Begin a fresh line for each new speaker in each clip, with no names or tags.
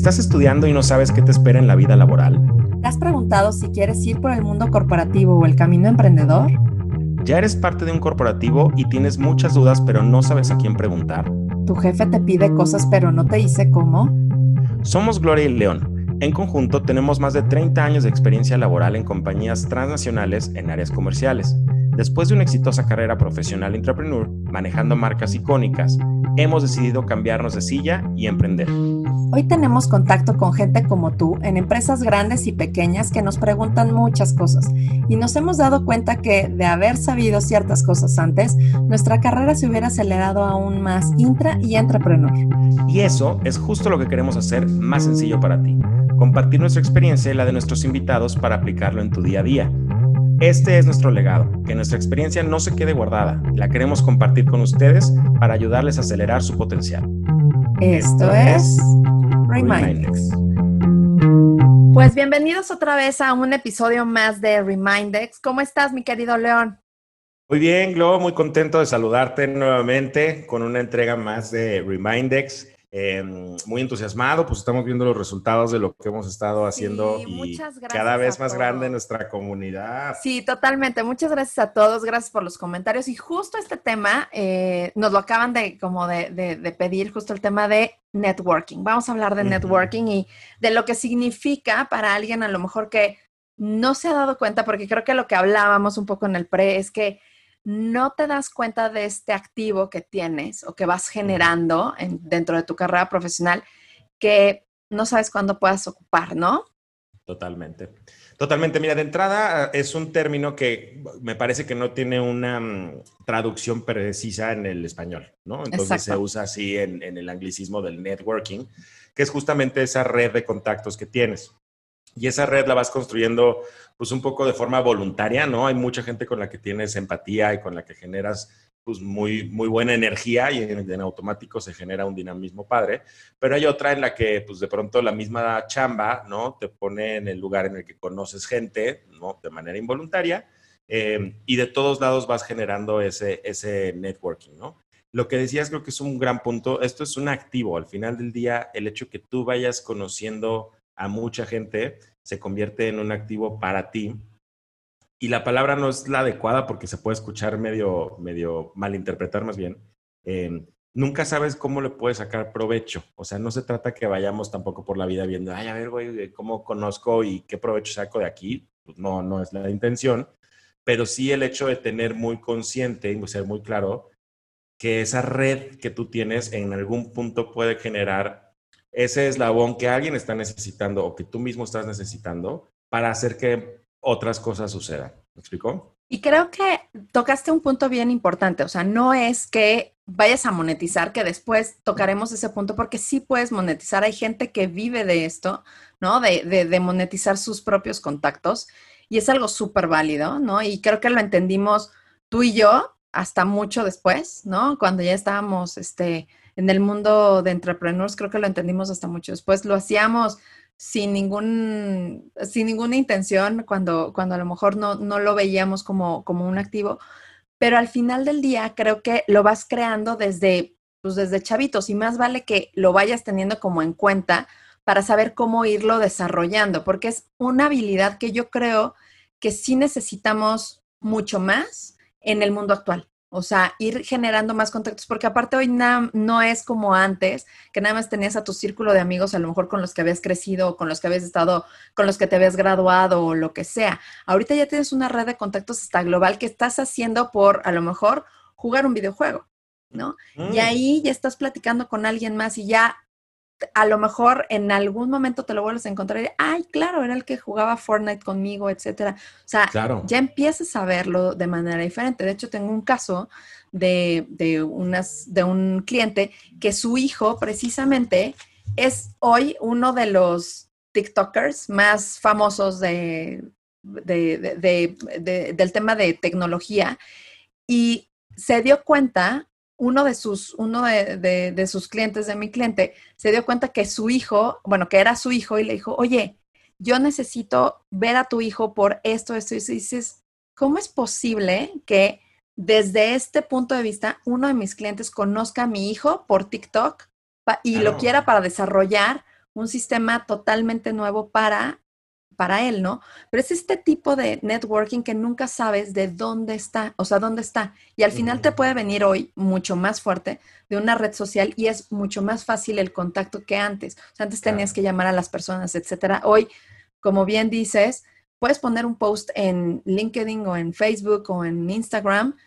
¿Estás estudiando y no sabes qué te espera en la vida laboral?
¿Te has preguntado si quieres ir por el mundo corporativo o el camino emprendedor?
¿Ya eres parte de un corporativo y tienes muchas dudas pero no sabes a quién preguntar?
¿Tu jefe te pide cosas pero no te dice cómo?
Somos Gloria y León. En conjunto tenemos más de 30 años de experiencia laboral en compañías transnacionales en áreas comerciales. Después de una exitosa carrera profesional entrepreneur, manejando marcas icónicas, hemos decidido cambiarnos de silla y emprender.
Hoy tenemos contacto con gente como tú en empresas grandes y pequeñas que nos preguntan muchas cosas y nos hemos dado cuenta que de haber sabido ciertas cosas antes, nuestra carrera se hubiera acelerado aún más intra y entrepreneur.
Y eso es justo lo que queremos hacer más sencillo para ti, compartir nuestra experiencia y la de nuestros invitados para aplicarlo en tu día a día. Este es nuestro legado, que nuestra experiencia no se quede guardada, la queremos compartir con ustedes para ayudarles a acelerar su potencial.
Esto es Remindex. Pues bienvenidos otra vez a un episodio más de Remindex. ¿Cómo estás, mi querido León?
Muy bien, Glo, muy contento de saludarte nuevamente con una entrega más de Remindex. Em, muy entusiasmado, pues estamos viendo los resultados de lo que hemos estado haciendo y cada vez más grande nuestra comunidad.
Sí, totalmente. Muchas gracias a todos, gracias por los comentarios. Y justo este tema, eh, nos lo acaban de como de, pedir, justo el tema de networking. Vamos a hablar de networking y de lo que significa para alguien a lo mejor que no se ha dado cuenta, porque creo que lo que hablábamos un poco en el pre es que no te das cuenta de este activo que tienes o que vas generando dentro de tu carrera profesional que no sabes cuándo puedas ocupar, ¿no?
Totalmente. Totalmente. Mira, de entrada es un término que me parece que no tiene una mm, traducción precisa en el español, ¿no? Entonces se usa así en, en el anglicismo del networking, que es justamente esa red de contactos que tienes. Y esa red la vas construyendo pues un poco de forma voluntaria, ¿no? Hay mucha gente con la que tienes empatía y con la que generas pues muy, muy buena energía y en, automático se genera un dinamismo padre, pero hay otra en la que pues de pronto la misma chamba, ¿no? Te pone en el lugar en el que conoces gente, ¿no? De manera involuntaria eh, y de todos lados vas generando ese, ese networking, ¿no? Lo que decías creo que es un gran punto, esto es un activo, al final del día el hecho que tú vayas conociendo a mucha gente, se convierte en un activo para ti. Y la palabra no es la adecuada porque se puede escuchar medio, medio malinterpretar más bien. Em, nunca sabes cómo le puedes sacar provecho. O sea, no se trata que vayamos tampoco por la vida viendo, ay, a ver, güey, ¿cómo conozco y qué provecho saco de aquí? Pues no, no es la intención. Pero sí el hecho de tener muy consciente y ser muy claro que esa red que tú tienes en algún punto puede generar ese eslabón que alguien está necesitando o que tú mismo estás necesitando para hacer que otras cosas sucedan. ¿Me explicó?
Y creo que tocaste un punto bien importante, o sea, no es que vayas a monetizar, que después tocaremos ese punto, porque sí puedes monetizar. Hay gente que vive de esto, ¿no? De, de, monetizar sus propios contactos y es algo súper válido, ¿no? Y creo que lo entendimos tú y yo hasta mucho después, ¿no? Cuando ya estábamos, este, en el mundo de entrepreneurs, creo que lo entendimos hasta mucho después. Lo hacíamos sin, ningún, sin ninguna intención, cuando, cuando a lo mejor no, no lo veíamos como, como un activo, pero al final del día creo que lo vas creando desde, pues desde chavitos y más vale que lo vayas teniendo como en cuenta para saber cómo irlo desarrollando, porque es una habilidad que yo creo que sí necesitamos mucho más en el mundo actual. O sea, ir generando más contactos, porque aparte hoy no es como antes, que nada más tenías a tu círculo de amigos, a lo mejor con los que habías crecido, con los que habías estado, con los que te habías graduado o lo que sea. Ahorita ya tienes una red de contactos hasta global que estás haciendo por, a lo mejor, jugar un videojuego, ¿no? Y mm. ahí ya estás platicando con alguien más y ya a lo mejor en algún momento te lo vuelves a encontrar y, ay, claro, era el que jugaba Fortnite conmigo, etcétera. O sea, ya empiezas a verlo de manera diferente. De hecho, tengo un caso de, de, unas, de un cliente que su hijo precisamente es hoy uno de los TikTokers más famosos de, del tema de tecnología y se dio cuenta uno de sus, uno de, sus clientes, de mi cliente, se dio cuenta que su hijo, bueno, que era su hijo y le dijo, oye, yo necesito ver a tu hijo por esto, esto, y dices, ¿cómo es posible que desde este punto de vista uno de mis clientes conozca a mi hijo por TikTok y lo quiera para desarrollar un sistema totalmente nuevo para para él, ¿no? Pero es este tipo de networking que nunca sabes de dónde está, o sea, dónde está. Y al final te puede venir hoy mucho más fuerte de una red social y es mucho más fácil el contacto que antes. O sea, antes tenías que llamar a las personas, etcétera. Hoy, como bien dices, puedes poner un post en LinkedIn o en Facebook o en Instagram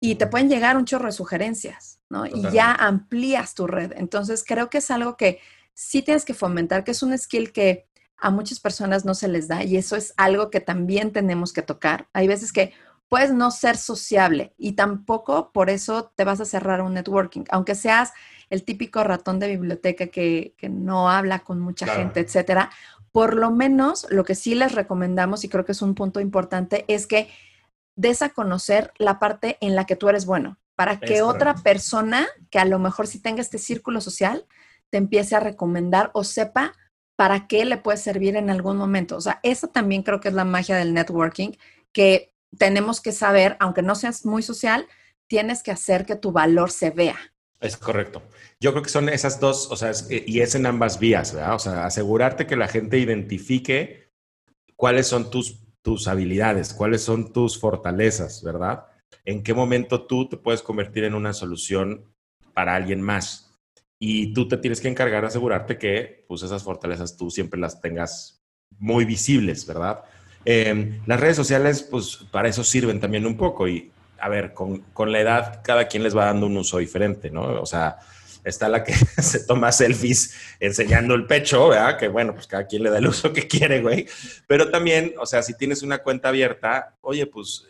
y te pueden llegar un chorro de sugerencias, ¿no? Y ya amplías tu red. Entonces, creo que es algo que sí tienes que fomentar, que es un skill que a muchas personas no se les da y eso es algo que también tenemos que tocar. Hay veces que puedes no ser sociable y tampoco por eso te vas a cerrar un networking, aunque seas el típico ratón de biblioteca que, no habla con mucha gente, etcétera. Por lo menos lo que sí les recomendamos y creo que es un punto importante es que des a conocer la parte en la que tú eres bueno, para que otra persona que a lo mejor sí tenga este círculo social te empiece a recomendar o sepa para qué le puede servir en algún momento. O sea, eso también creo que es la magia del networking, que tenemos que saber, aunque no seas muy social, tienes que hacer que tu valor se vea.
Es correcto. Yo creo que son esas dos, o sea, y es en ambas vías, ¿verdad? O sea, asegurarte que la gente identifique cuáles son tus, tus habilidades, cuáles son tus fortalezas, ¿verdad? En qué momento tú te puedes convertir en una solución para alguien más y tú te tienes que encargar de asegurarte que pues esas fortalezas tú siempre las tengas muy visibles, ¿verdad? Em, las redes sociales, pues para eso sirven también un poco y, a ver, con, con, la edad cada quien les va dando un uso diferente, ¿no? O sea, está la que se toma selfies enseñando el pecho, ¿verdad? Que bueno, pues cada quien le da el uso que quiere, güey. Pero también, o sea, si tienes una cuenta abierta, oye, pues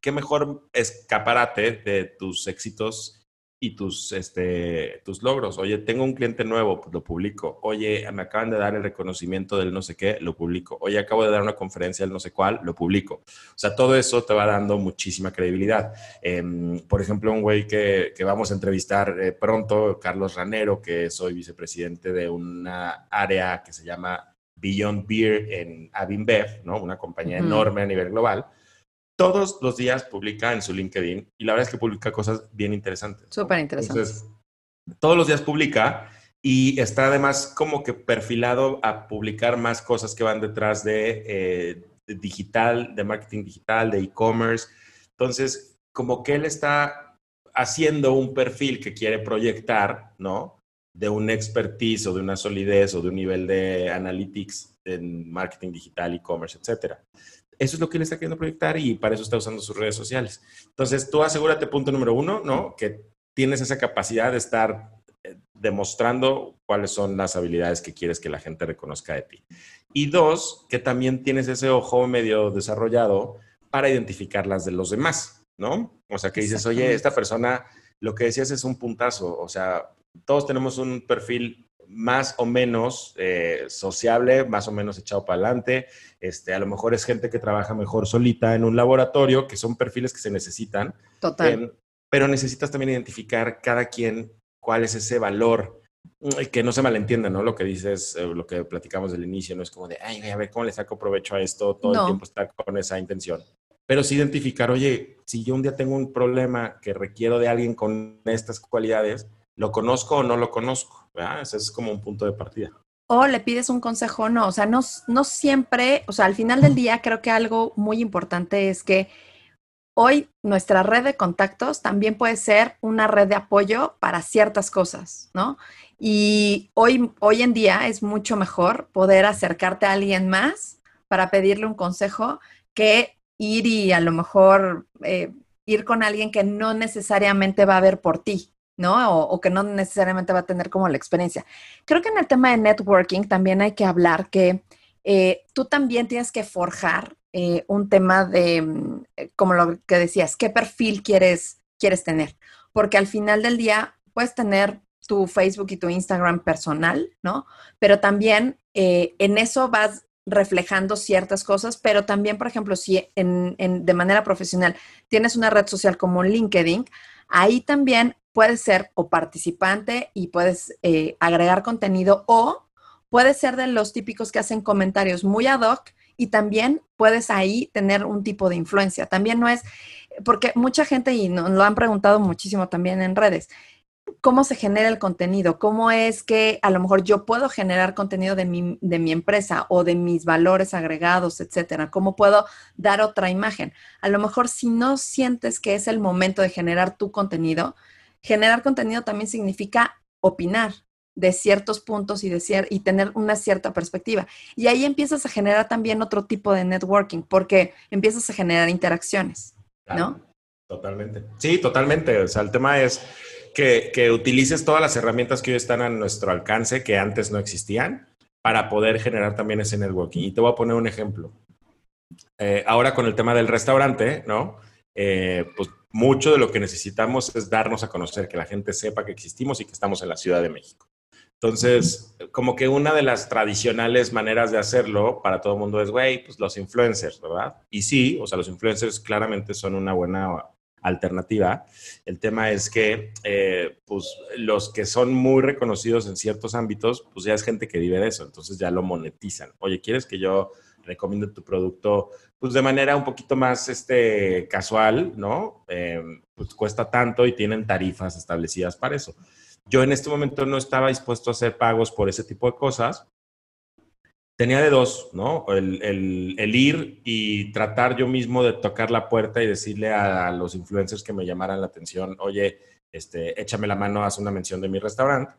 qué mejor escaparate de tus éxitos y tus, este, tus logros. Oye, tengo un cliente nuevo, pues lo publico. Oye, me acaban de dar el reconocimiento del no sé qué, lo publico. Oye, acabo de dar una conferencia del no sé cuál, lo publico. O sea, todo eso te va dando muchísima credibilidad. Em, por ejemplo, un güey que, que, vamos a entrevistar eh, pronto, Carlos Ranero, que soy vicepresidente de una área que se llama Beyond Beer en Avinbev, ¿no? Una compañía enorme a nivel global todos los días publica en su LinkedIn y la verdad es que publica cosas bien interesantes.
Súper interesantes.
todos los días publica y está además como que perfilado a publicar más cosas que van detrás de, eh, digital, de marketing digital, de e-commerce. Entonces, como que él está haciendo un perfil que quiere proyectar, ¿no? De un expertise o de una solidez o de un nivel de analytics en marketing digital, e-commerce, etcétera. Eso es lo que él está queriendo proyectar y para eso está usando sus redes sociales. Entonces, tú asegúrate, punto número uno, ¿no? Que tienes esa capacidad de estar eh, demostrando cuáles son las habilidades que quieres que la gente reconozca de ti. Y dos, que también tienes ese ojo medio desarrollado para identificar las de los demás, ¿no? O sea, que dices, oye, esta persona, lo que decías es un puntazo, o sea, todos tenemos un perfil más o menos eh, sociable, más o menos echado para adelante. Este, a lo mejor es gente que trabaja mejor solita en un laboratorio, que son perfiles que se necesitan.
Total. Em,
pero necesitas también identificar cada quien cuál es ese valor, que no se malentienda, ¿no? Lo que dices, eh, lo que platicamos del inicio, no es como de, ay, a ver cómo le saco provecho a esto, todo el tiempo está con esa intención. Pero sí identificar, oye, si yo un día tengo un problema que requiero de alguien con estas cualidades, ¿lo conozco o no lo conozco? Ese es como un punto de partida.
O le pides un consejo, no, o sea, no, no siempre, o sea, al final del día creo que algo muy importante es que hoy nuestra red de contactos también puede ser una red de apoyo para ciertas cosas, ¿no? Y hoy, hoy en día es mucho mejor poder acercarte a alguien más para pedirle un consejo que ir y a lo mejor eh, ir con alguien que no necesariamente va a ver por ti, ¿no? O, que no necesariamente va a tener como la experiencia. Creo que en el tema de networking también hay que hablar que eh, tú también tienes que forjar eh, un tema de, mm, eh, como lo que decías, qué perfil quieres, quieres tener. Porque al final del día puedes tener tu Facebook y tu Instagram personal, ¿no? Pero también en eso vas reflejando ciertas cosas, pero también, por ejemplo, si en, de manera profesional tienes una red social como LinkedIn, ahí también puedes ser o participante y puedes eh, agregar contenido o puedes ser de los típicos que hacen comentarios muy ad hoc y también puedes ahí tener un tipo de influencia. También no es, porque mucha gente, y nos lo han preguntado muchísimo también en redes, cómo se genera el contenido, cómo es que a lo mejor yo puedo generar contenido de mi, de mi empresa o de mis valores agregados, etcétera, cómo puedo dar otra imagen. A lo mejor si no sientes que es el momento de generar tu contenido, generar contenido también significa opinar de ciertos puntos y, de y tener una cierta perspectiva. Y ahí empiezas a generar también otro tipo de networking, porque empiezas a generar interacciones, ¿no?
Totalmente. Sí, totalmente. O sea, el tema es que, utilices todas las herramientas que hoy están a nuestro alcance, que antes no existían, para poder generar también ese networking. Y te voy a poner un ejemplo. Eh, ahora con el tema del restaurante, ¿no? Eh, pues mucho de lo que necesitamos es darnos a conocer, que la gente sepa que existimos y que estamos en la Ciudad de México. Entonces, como que una de las tradicionales maneras de hacerlo para todo el mundo es, güey, pues los influencers, ¿verdad? Y sí, o sea, los influencers claramente son una buena alternativa. El tema es que eh, pues, los que son muy reconocidos en ciertos ámbitos, pues ya es gente que vive de eso, entonces ya lo monetizan. Oye, ¿quieres que yo recomiende tu producto pues de manera un poquito más este, casual, ¿no? Eh, pues cuesta tanto y tienen tarifas establecidas para eso. Yo en este momento no estaba dispuesto a hacer pagos por ese tipo de cosas, tenía de dos, ¿no? El, ir y tratar yo mismo de tocar la puerta y decirle a, los influencers que me llamaran la atención, oye, este, échame la mano, haz una mención de mi restaurante.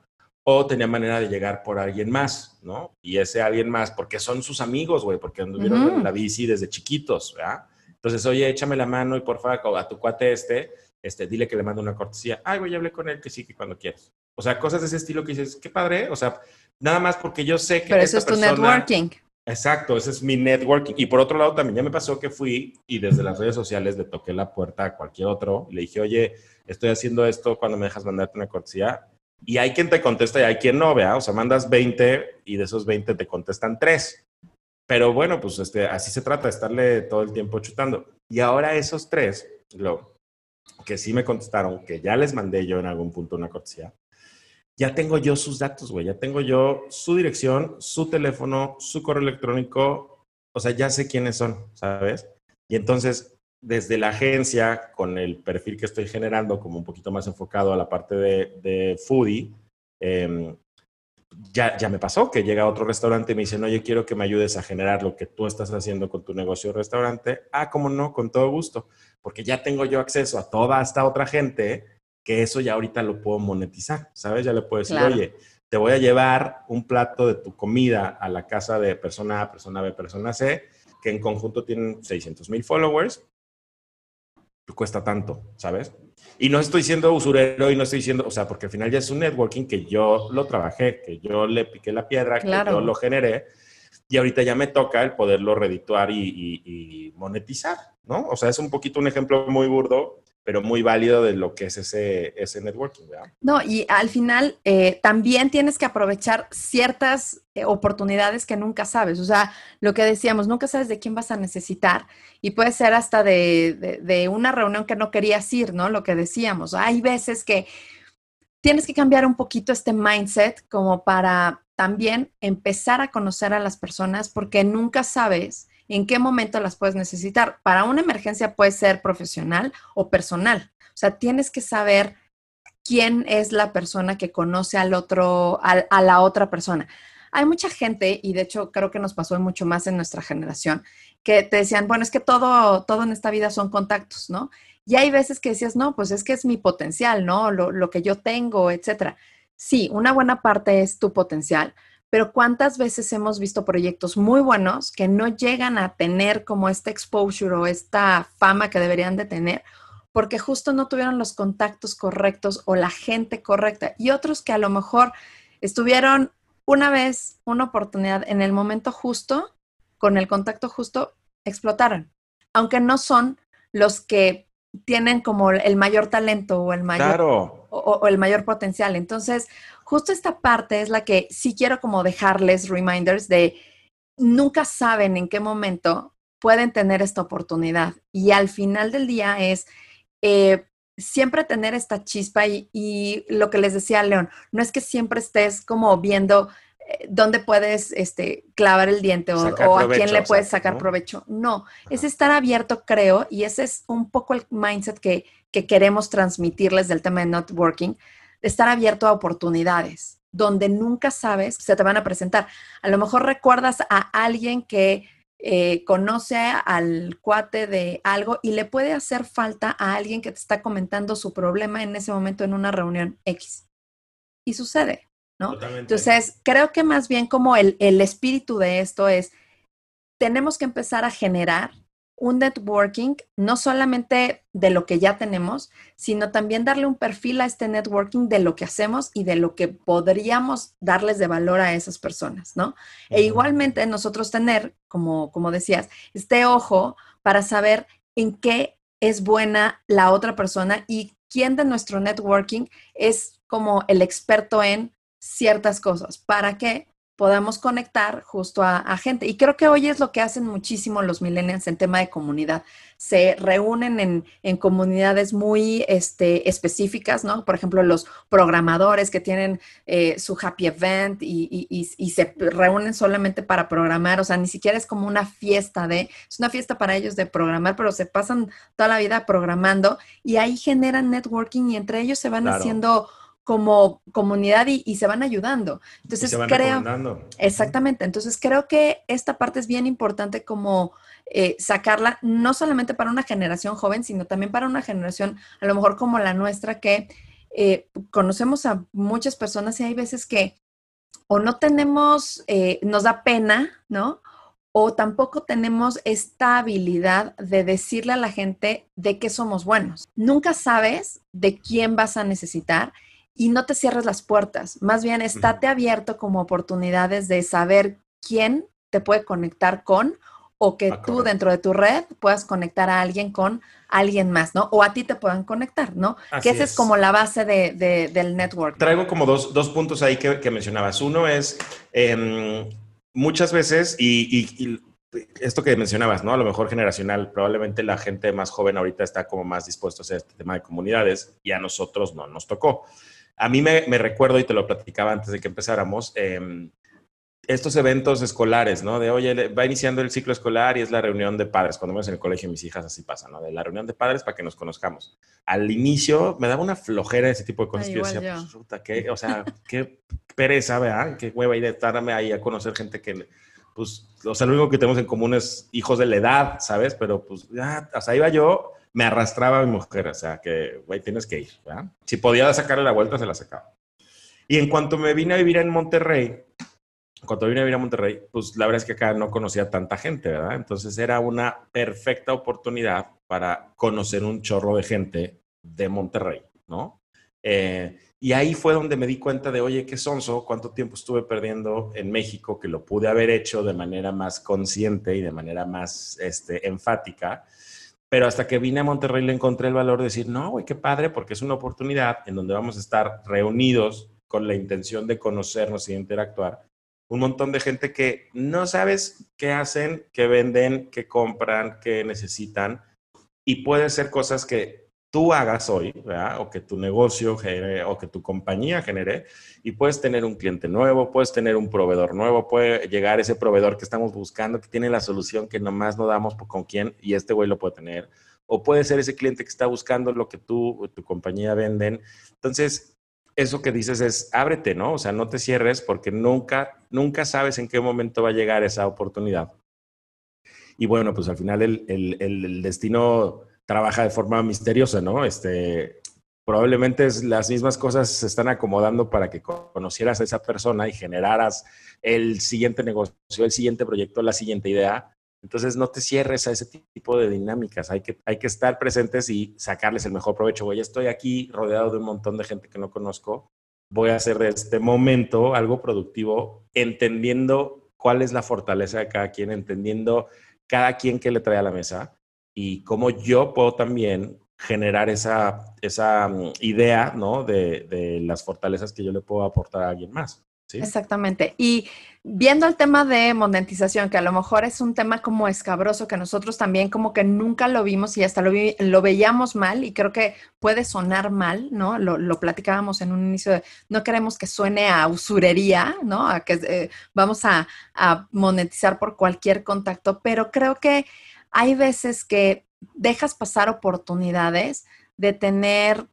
O tenía manera de llegar por alguien más, ¿no? Y ese alguien más, porque son sus amigos, güey, porque anduvieron en la bici desde chiquitos, ¿verdad? Entonces, oye, échame la mano y por favor, a tu cuate este, este, dile que le mando una cortesía. Ay, güey, hablé con él, que sí, que cuando quieras. O sea, cosas de ese estilo que dices, qué padre, o sea, Nada más porque yo sé que.
Pero eso es tu networking.
Exacto, ese es mi networking. Y por otro lado, también ya me pasó que fui y desde las redes sociales le toqué la puerta a cualquier otro. Le dije, oye, estoy haciendo esto cuando me dejas mandarte una cortesía. Y hay quien te contesta y hay quien no, vea. O sea, mandas 20 y de esos 20 te contestan 3. Pero bueno, pues este, así se trata, estarle todo el tiempo chutando. Y ahora esos tres, lo que sí me contestaron, que ya les mandé yo en algún punto una cortesía, ya tengo yo sus datos, güey, ya tengo yo su dirección, su teléfono, su correo electrónico, o sea, ya sé quiénes son, ¿sabes? Y entonces, desde la agencia, con el perfil que estoy generando, como un poquito más enfocado a la parte de, foodie, em, ya, ya me pasó que llega a otro restaurante y me dicen, oye, quiero que me ayudes a generar lo que tú estás haciendo con tu negocio de restaurante. Ah, cómo no, con todo gusto, porque ya tengo yo acceso a toda esta otra gente que eso ya ahorita lo puedo monetizar, ¿sabes? Ya le puedo decir, oye, te voy a llevar un plato de tu comida a la casa de persona A, persona B, persona C, que en conjunto tienen 600 mil followers, cuesta tanto, ¿sabes? Y no estoy siendo usurero y no estoy diciendo, o sea, porque al final ya es un networking que yo lo trabajé, que yo le piqué la piedra, que yo lo generé, y ahorita ya me toca el poderlo redituar y, y monetizar, ¿no? O sea, es un poquito un ejemplo muy burdo, pero muy válido de lo que es ese, ese networking, ¿verdad?
No, y al final eh, también tienes que aprovechar ciertas eh, oportunidades que nunca sabes. O sea, lo que decíamos, nunca sabes de quién vas a necesitar y puede ser hasta de, de, una reunión que no querías ir, ¿no? Lo que decíamos. Hay veces que tienes que cambiar un poquito este mindset como para también empezar a conocer a las personas porque nunca sabes en qué momento las puedes necesitar. Para una emergencia puede ser profesional o personal. O sea, tienes que saber quién es la persona que conoce al otro, a la otra persona. Hay mucha gente, y de hecho creo que nos pasó mucho más en nuestra generación, que te decían, bueno, es que todo, todo en esta vida son contactos, ¿no? Y hay veces que decías, no, pues es que es mi potencial, ¿no? Lo, lo que yo tengo, etcétera. Sí, una buena parte es tu potencial, pero ¿cuántas veces hemos visto proyectos muy buenos que no llegan a tener como este exposure o esta fama que deberían de tener? porque justo no tuvieron los contactos correctos o la gente correcta. Y otros que a lo mejor estuvieron una vez, una oportunidad en el momento justo, con el contacto justo, explotaron. Aunque no son los que tienen como el mayor talento o el mayor, o, el mayor potencial. Entonces, justo esta parte es la que sí quiero como dejarles reminders de nunca saben en qué momento pueden tener esta oportunidad. Y al final del día es eh, siempre tener esta chispa y, lo que les decía León, no es que siempre estés como viendo eh, dónde puedes este, clavar el diente o, a quién le puedes sacar provecho. No, es estar abierto, creo, y ese es un poco el mindset que, que queremos transmitirles del tema de networking, estar abierto a oportunidades donde nunca sabes se te van a presentar. A lo mejor recuerdas a alguien que eh, conoce al cuate de algo y le puede hacer falta a alguien que te está comentando su problema en ese momento en una reunión X. Y sucede, ¿no? Entonces, creo que más bien como el, el espíritu de esto es, tenemos que empezar a generar un networking, no solamente de lo que ya tenemos, sino también darle un perfil a este networking de lo que hacemos y de lo que podríamos darles de valor a esas personas, ¿no? E igualmente nosotros tener, como, como decías, este ojo para saber en qué es buena la otra persona y quién de nuestro networking es como el experto en ciertas cosas. ¿Para qué? Podamos conectar justo a, gente. Y creo que hoy es lo que hacen muchísimo los millennials en tema de comunidad. Se reúnen en, comunidades muy este, específicas, ¿no? Por ejemplo, los programadores que tienen eh, su happy event y, y, se reúnen solamente para programar. O sea, ni siquiera es como una fiesta de, es una fiesta para ellos de programar, pero se pasan toda la vida programando y ahí generan networking y entre ellos se van haciendo como comunidad y, se van ayudando. Entonces creo, exactamente, entonces creo que esta parte es bien importante como eh, sacarla, no solamente para una generación joven, sino también para una generación a lo mejor como la nuestra, que eh, conocemos a muchas personas y hay veces que o no tenemos, eh, nos da pena, ¿no? O tampoco tenemos esta habilidad de decirle a la gente de qué somos buenos. Nunca sabes de quién vas a necesitar y no te cierres las puertas, más bien estate abierto como oportunidades de saber quién te puede conectar con o que ah, tú dentro de tu red puedas conectar a alguien con alguien más, ¿no? O a ti te puedan conectar, ¿no? que esa es. como la base de, del network.
Traigo como dos, puntos ahí que, mencionabas. Uno es, em, muchas veces, y, esto que mencionabas, ¿no? A lo mejor generacional, probablemente la gente más joven ahorita está como más dispuesto a hacer este tema de comunidades y a nosotros no nos tocó. A mí me, recuerdo, y te lo platicaba antes de que empezáramos, em, estos eventos escolares, ¿no? De, oye, va iniciando el ciclo escolar y es la reunión de padres. Cuando vamos en el colegio, mis hijas así pasa, ¿no? De la reunión de padres para que nos conozcamos. Al inicio me daba una flojera ese tipo de cosas. yo decía, pues, ¿qué? O sea, qué pereza, ¿verdad? Qué hueva ir de estarme ahí a conocer gente que, pues, o sea, lo único que tenemos en común es hijos de la edad, ¿sabes? Pero, pues, ya, o sea, iba yo me arrastraba a mi mujer, o sea, que, güey, tienes que ir, ¿verdad? Si podía sacarle la vuelta, se la sacaba. Y en cuanto me vine a vivir en Monterrey, cuando vine a vivir a Monterrey, pues la verdad es que acá no conocía tanta gente, ¿verdad? Entonces era una perfecta oportunidad para conocer un chorro de gente de Monterrey, ¿no? Eh, y ahí fue donde me di cuenta de, oye, qué sonso, cuánto tiempo estuve perdiendo en México, que lo pude haber hecho de manera más consciente y de manera más este, enfática pero hasta que vine a Monterrey le encontré el valor de decir, no, güey, qué padre, porque es una oportunidad en donde vamos a estar reunidos con la intención de conocernos y interactuar. Un montón de gente que no sabes qué hacen, qué venden, qué compran, qué necesitan. Y puede ser cosas que tú hagas hoy, ¿verdad? o que tu negocio genere, o que tu compañía genere, y puedes tener un cliente nuevo, puedes tener un proveedor nuevo, puede llegar ese proveedor que estamos buscando, que tiene la solución que nomás no damos con quién, y este güey lo puede tener, o puede ser ese cliente que está buscando lo que tú o tu compañía venden. Entonces, eso que dices es, ábrete, ¿no? O sea, no te cierres porque nunca, nunca sabes en qué momento va a llegar esa oportunidad. Y bueno, pues al final el, el, el destino trabaja de forma misteriosa, ¿no? Este, probablemente las mismas cosas se están acomodando para que conocieras a esa persona y generaras el siguiente negocio, el siguiente proyecto, la siguiente idea. Entonces no te cierres a ese tipo de dinámicas, hay que, hay que estar presentes y sacarles el mejor provecho. Oye, estoy aquí rodeado de un montón de gente que no conozco, voy a hacer de este momento algo productivo, entendiendo cuál es la fortaleza de cada quien, entendiendo cada quien que le trae a la mesa y cómo yo puedo también generar esa, esa mm, idea, ¿no? De, de, las fortalezas que yo le puedo aportar a alguien más.
Exactamente. Y viendo el tema de monetización, que a lo mejor es un tema como escabroso, que nosotros también como que nunca lo vimos y hasta lo, lo veíamos mal y creo que puede sonar mal, ¿no? Lo, lo, platicábamos en un inicio de, no queremos que suene a usurería, ¿no? A que eh, vamos a, a monetizar por cualquier contacto, pero creo que hay veces que dejas pasar oportunidades de tener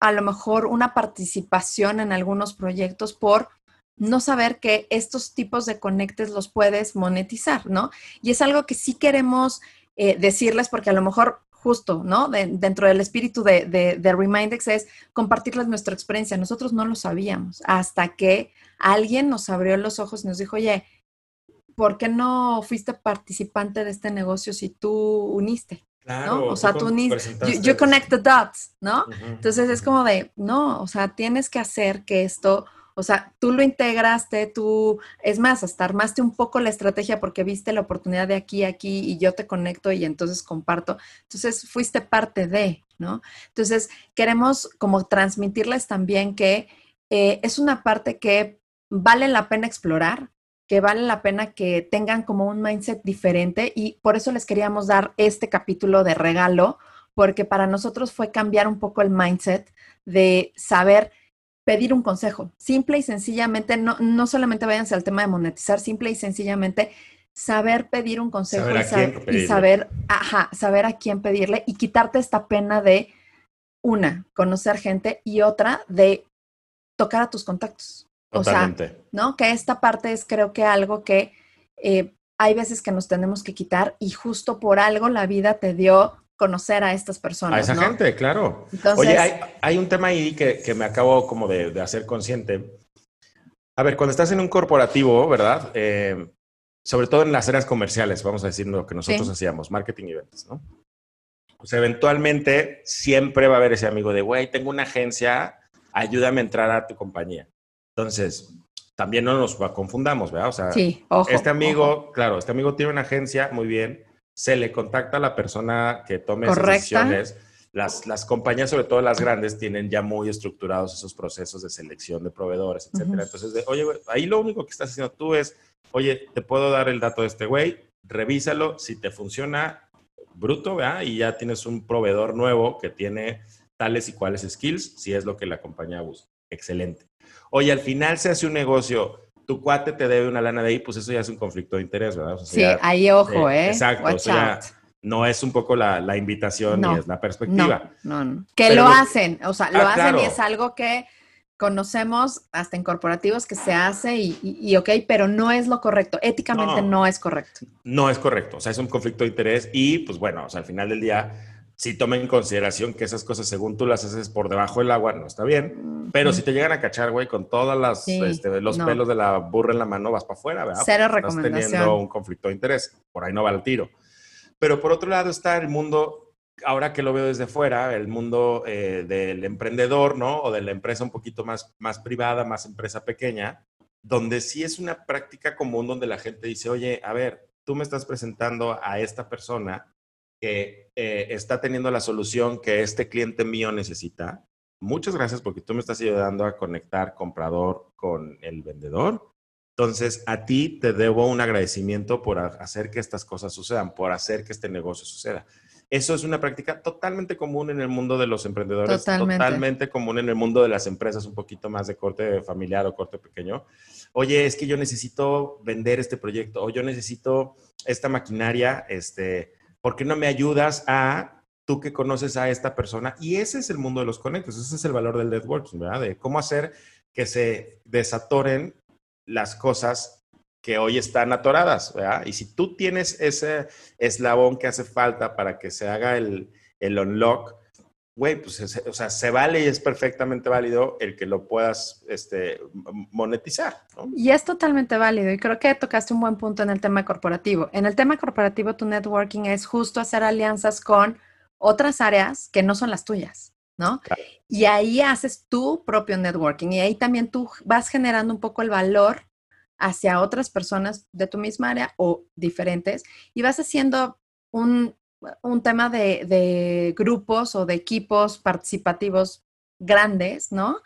a lo mejor una participación en algunos proyectos por no saber que estos tipos de conectes los puedes monetizar, ¿no? Y es algo que sí queremos eh, decirles porque a lo mejor justo, ¿no? dentro del espíritu de, de, de, Remindex es compartirles nuestra experiencia. Nosotros no lo sabíamos hasta que alguien nos abrió los ojos y nos dijo, oye, ¿por qué no fuiste participante de este negocio si tú uniste? ¿no? O sea, tú uniste, you, connect the dots, ¿no? Entonces es como de, no, o sea, tienes que hacer que esto o sea, tú lo integraste, tú, es más, hasta armaste un poco la estrategia porque viste la oportunidad de aquí, aquí y yo te conecto y entonces comparto. Entonces, fuiste parte de, ¿no? Entonces, queremos como transmitirles también que eh, es una parte que vale la pena explorar, que vale la pena que tengan como un mindset diferente y por eso les queríamos dar este capítulo de regalo, porque para nosotros fue cambiar un poco el mindset de saber pedir un consejo. Simple y sencillamente, no, no solamente váyanse al tema de monetizar, simple y sencillamente saber pedir un consejo y, saber, ajá, saber a quién pedirle y quitarte esta pena de una, conocer gente y otra de tocar a tus contactos. Totalmente. O sea, ¿no? Que esta parte es creo que algo que eh, hay veces que nos tenemos que quitar y justo por algo la vida te dio conocer a estas personas.
A esa gente, claro. Oye, hay, un tema ahí que, me acabo como de, hacer consciente. A ver, cuando estás en un corporativo, ¿verdad? Eh, sobre todo en las áreas comerciales, vamos a decir lo que nosotros hacíamos, marketing y ventas, ¿no? Pues eventualmente siempre va a haber ese amigo de, güey, tengo una agencia, ayúdame a entrar a tu compañía. Entonces, también no nos confundamos, ¿verdad? O sea, este amigo, claro, este amigo tiene una agencia, muy bien, se le contacta a la persona que tome esas decisiones. Las, las, compañías, sobre todo las grandes, tienen ya muy estructurados esos procesos de selección de proveedores, etcétera. Entonces, oye, ahí lo único que estás haciendo tú es, oye, te puedo dar el dato de este güey, revísalo, si te funciona, bruto, ¿verdad? Y ya tienes un proveedor nuevo que tiene tales y cuales skills, si es lo que la compañía busca. Excelente. Oye, al final se hace un negocio tu cuate te debe una lana de ahí, pues eso ya es un conflicto de interés, ¿verdad?
sí, ahí ojo, ¿eh?
Exacto, o sea, no es un poco la, invitación ni es la perspectiva.
No, no, Que lo hacen, o sea, lo ah, hacen y es algo que conocemos hasta en corporativos que se hace y, ok, pero no es lo correcto. Éticamente no es correcto.
No es correcto, o sea, es un conflicto de interés y pues bueno, o sea, al final del día si tomen en consideración que esas cosas, según tú las haces por debajo del agua, no está bien. Pero si te llegan a cachar, güey, con todas las, este, los pelos de la burra en la mano, vas para afuera, ¿verdad?
Cero Estás
teniendo un conflicto de interés. Por ahí no va el tiro. Pero por otro lado está el mundo, ahora que lo veo desde fuera, el mundo eh, del emprendedor, ¿no? O de la empresa un poquito más, más privada, más empresa pequeña, donde sí es una práctica común donde la gente dice, oye, a ver, tú me estás presentando a esta persona que eh, está teniendo la solución que este cliente mío necesita. Muchas gracias porque tú me estás ayudando a conectar comprador con el vendedor. Entonces, a ti te debo un agradecimiento por hacer que estas cosas sucedan, por hacer que este negocio suceda. Eso es una práctica totalmente común en el mundo de los emprendedores, totalmente. totalmente. común en el mundo de las empresas un poquito más de corte familiar o corte pequeño. Oye, es que yo necesito vender este proyecto o yo necesito esta maquinaria, este, ¿por qué no me ayudas a tú que conoces a esta persona? Y ese es el mundo de los conectos, ese es el valor del networking, ¿verdad? De cómo hacer que se desatoren las cosas que hoy están atoradas, ¿verdad? Y si tú tienes ese eslabón que hace falta para que se haga el, el unlock, güey, pues, o sea, se vale y es perfectamente válido el que lo puedas este, monetizar. ¿no?
Y es totalmente válido y creo que tocaste un buen punto en el tema corporativo. En el tema corporativo, tu networking es justo hacer alianzas con otras áreas que no son las tuyas, ¿no? Y ahí haces tu propio networking y ahí también tú vas generando un poco el valor hacia otras personas de tu misma área o diferentes y vas haciendo un, un tema de, grupos o de equipos participativos grandes, ¿no?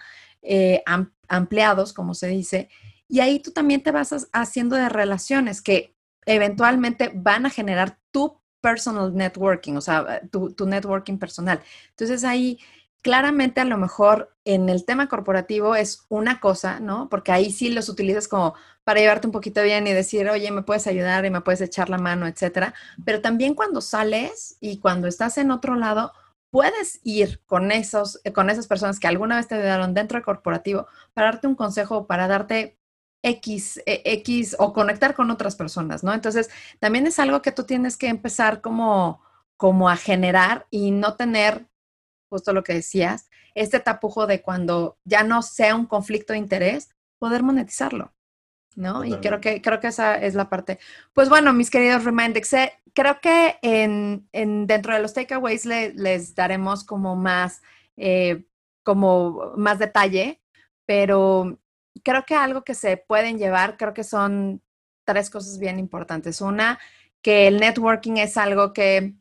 Eh, ampliados, como se dice, y ahí tú también te vas haciendo de relaciones que eventualmente van a generar tu personal networking, o sea, tu networking personal. Entonces ahí claramente a lo mejor en el tema corporativo es una cosa, ¿no? Porque ahí sí los utilizas como para llevarte un poquito bien y decir, oye, me puedes ayudar y me puedes echar la mano, etcétera. Pero también cuando sales y cuando estás en otro lado, puedes ir con, esos, con esas personas que alguna vez te ayudaron dentro del corporativo para darte un consejo, para darte X, X o conectar con otras personas, ¿no? Entonces, también es algo que tú tienes que empezar como, como a generar y no tener, justo lo que decías, este tapujo de cuando ya no sea un conflicto de interés, poder monetizarlo. ¿no? Y creo que, creo que esa es la parte. Pues bueno, mis queridos Remindex, creo que en, en, dentro de los takeaways les daremos como más, eh, como más detalle, pero creo que algo que se pueden llevar, creo que son tres cosas bien importantes. Una, que el networking es algo que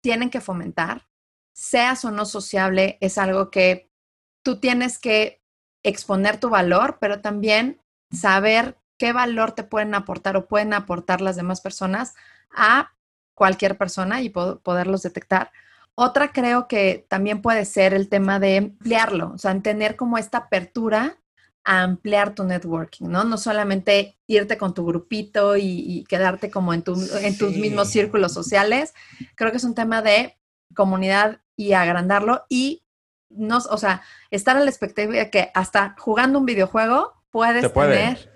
tienen que fomentar, seas o no sociable, es algo que tú tienes que exponer tu valor, pero también saber qué valor te pueden aportar o pueden aportar las demás personas a cualquier persona y poderlos detectar. Otra creo que también puede ser el tema de ampliarlo, o sea, tener como esta apertura a ampliar tu networking, ¿no? No solamente irte con tu grupito y, quedarte como en, en tus mismos círculos sociales. Creo que es un tema de comunidad y agrandarlo y no, o sea, estar a la expectativa de que hasta jugando un videojuego puedes tener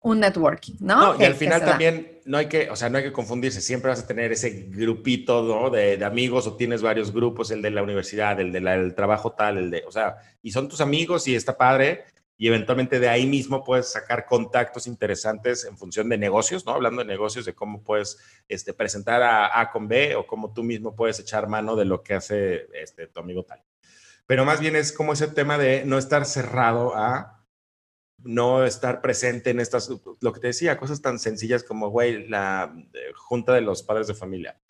un networking, ¿no?
y al final también no hay que, o sea, no hay que confundirse, siempre vas a tener ese grupito, ¿no? De, amigos o tienes varios grupos, el de la universidad, el del trabajo tal, el de, o sea, y son tus amigos y está padre y eventualmente de ahí mismo puedes sacar contactos interesantes en función de negocios, ¿no? Hablando de negocios, de cómo puedes este, presentar a A con B o cómo tú mismo puedes echar mano de lo que hace este, tu amigo tal. Pero más bien es como ese tema de no estar cerrado a no estar presente en estas, lo que te decía, cosas tan sencillas como, güey, la eh, junta de los padres de familia,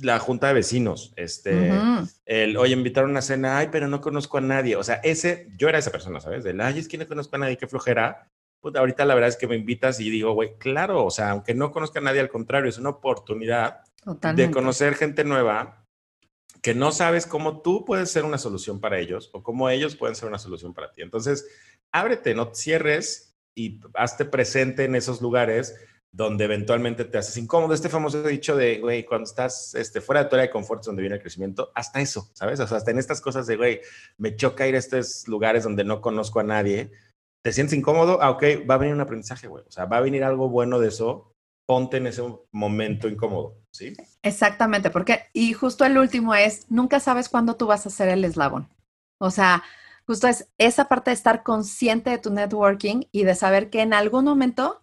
la junta de vecinos, este, el, oye, invitaron a una cena, ay, pero no conozco a nadie. O sea, ese, yo era esa persona, ¿sabes? Del, ay, es que no conozco a nadie, qué flojera. Pues ahorita la verdad es que me invitas y digo, güey, claro, o sea, aunque no conozca a nadie, al contrario, es una oportunidad de conocer gente nueva que no sabes cómo tú puedes ser una solución para ellos o cómo ellos pueden ser una solución para ti. Entonces, ábrete, no cierres y hazte presente en esos lugares donde eventualmente te haces incómodo. Este famoso dicho de, güey, cuando estás este, fuera de tu área de confort, donde viene el crecimiento, hasta eso, ¿sabes? O sea, hasta en estas cosas de, güey, me choca ir a estos lugares donde no conozco a nadie, te sientes incómodo, ah, ok, va a venir un aprendizaje, güey. O sea, va a venir algo bueno de eso, ponte en ese momento incómodo, ¿sí?
Exactamente, porque, y justo el último es, nunca sabes cuándo tú vas a ser el eslabón. O sea, justo es esa parte de estar consciente de tu networking y de saber que en algún momento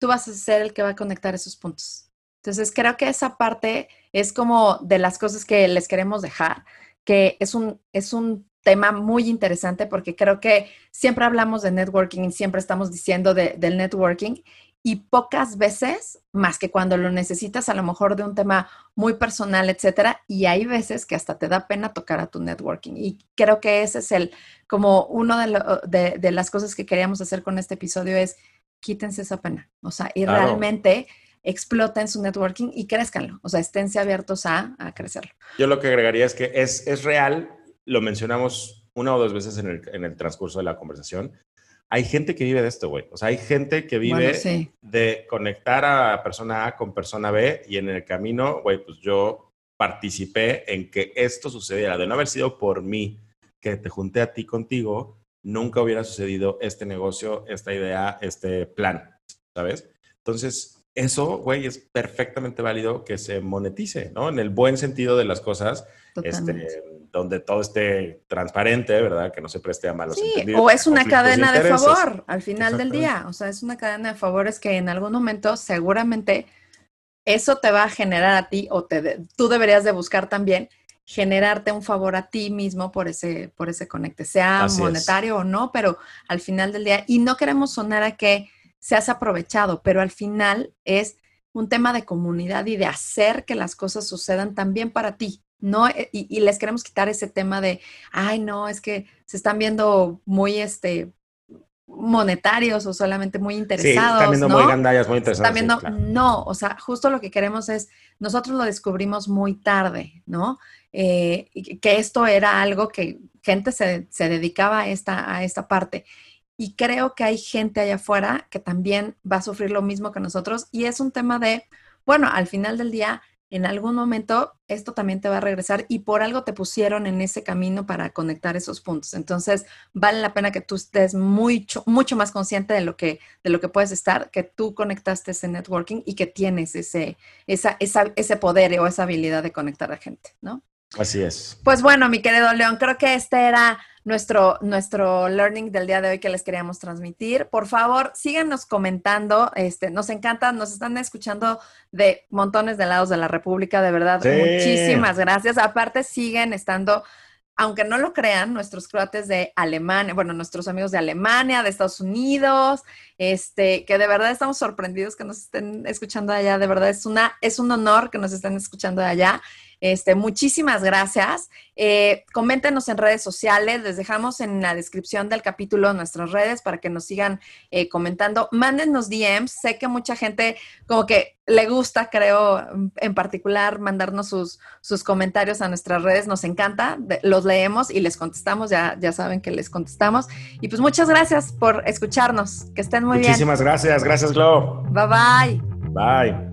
tú vas a ser el que va a conectar esos puntos. Entonces, creo que esa parte es como de las cosas que les queremos dejar, que es un, es un tema muy interesante porque creo que siempre hablamos de networking y siempre estamos diciendo del networking y pocas veces, más que cuando lo necesitas, a lo mejor de un tema muy personal, etcétera, y hay veces que hasta te da pena tocar a tu networking. Y creo que ese es el, como uno de, de, las cosas que queríamos hacer con este episodio es quítense esa pena, o sea, y realmente exploten su networking y crezcanlo, o sea, esténse abiertos a, a crecerlo.
Yo lo que agregaría es que es, es real, lo mencionamos una o dos veces en el, en el transcurso de la conversación, hay gente que vive de esto, güey. O sea, hay gente que vive de conectar a persona A con persona B y en el camino, güey, pues yo participé en que esto sucediera. De no haber sido por mí que te junté a ti contigo, nunca hubiera sucedido este negocio, esta idea, este plan, ¿sabes? Entonces, eso, güey, es perfectamente válido que se monetice, ¿no? En el buen sentido de las cosas, este, donde todo esté transparente, ¿verdad? Que no se preste a malos
sí, O es una cadena de, favor al final del día. O sea, es una cadena de favores que en algún momento seguramente eso te va a generar a ti o te, tú deberías de buscar también generarte un favor a ti mismo por ese, por ese conecte, sea monetario o no, pero al final del día, y no queremos sonar a que seas aprovechado, pero al final es un tema de comunidad y de hacer que las cosas sucedan también para ti. No, eh, y, les queremos quitar ese tema de, ay, no, es que se están viendo muy este monetarios o solamente muy interesados.
están viendo muy gandallas, muy interesados.
Están viendo, no, o sea, justo lo que queremos es, nosotros lo descubrimos muy tarde, ¿no? Eh, que esto era algo que gente se, se dedicaba a esta, a esta parte. Y creo que hay gente allá afuera que también va a sufrir lo mismo que nosotros. Y es un tema de, bueno, al final del día, en algún momento esto también te va a regresar y por algo te pusieron en ese camino para conectar esos puntos. Entonces, vale la pena que tú estés mucho, mucho más consciente de lo, que, de lo que puedes estar, que tú conectaste ese networking y que tienes ese, esa, esa, ese poder o esa habilidad de conectar a gente, ¿no?
Así es.
Pues bueno, mi querido León, creo que este era nuestro, nuestro learning del día de hoy que les queríamos transmitir. Por favor, síganos comentando. Este, nos encanta, nos están escuchando de montones de lados de la República, de verdad. Muchísimas gracias. Aparte, siguen estando aunque no lo crean, nuestros croates de Alemania, bueno, nuestros amigos de Alemania, de Estados Unidos, este, que de verdad estamos sorprendidos que nos estén escuchando allá, de verdad es una, es un honor que nos estén escuchando allá. Este, muchísimas gracias. Eh, coméntenos en redes sociales, les dejamos en la descripción del capítulo nuestras redes para que nos sigan eh, comentando. Mándenos DMs, sé que mucha gente como que le gusta, creo, en particular, mandarnos sus, sus comentarios a nuestras redes, nos encanta, los leemos y les contestamos, ya, ya saben que les contestamos. Y pues muchas gracias por escucharnos, que estén muy
bien. Muchísimas gracias, gracias Glo.
Bye bye.
Bye.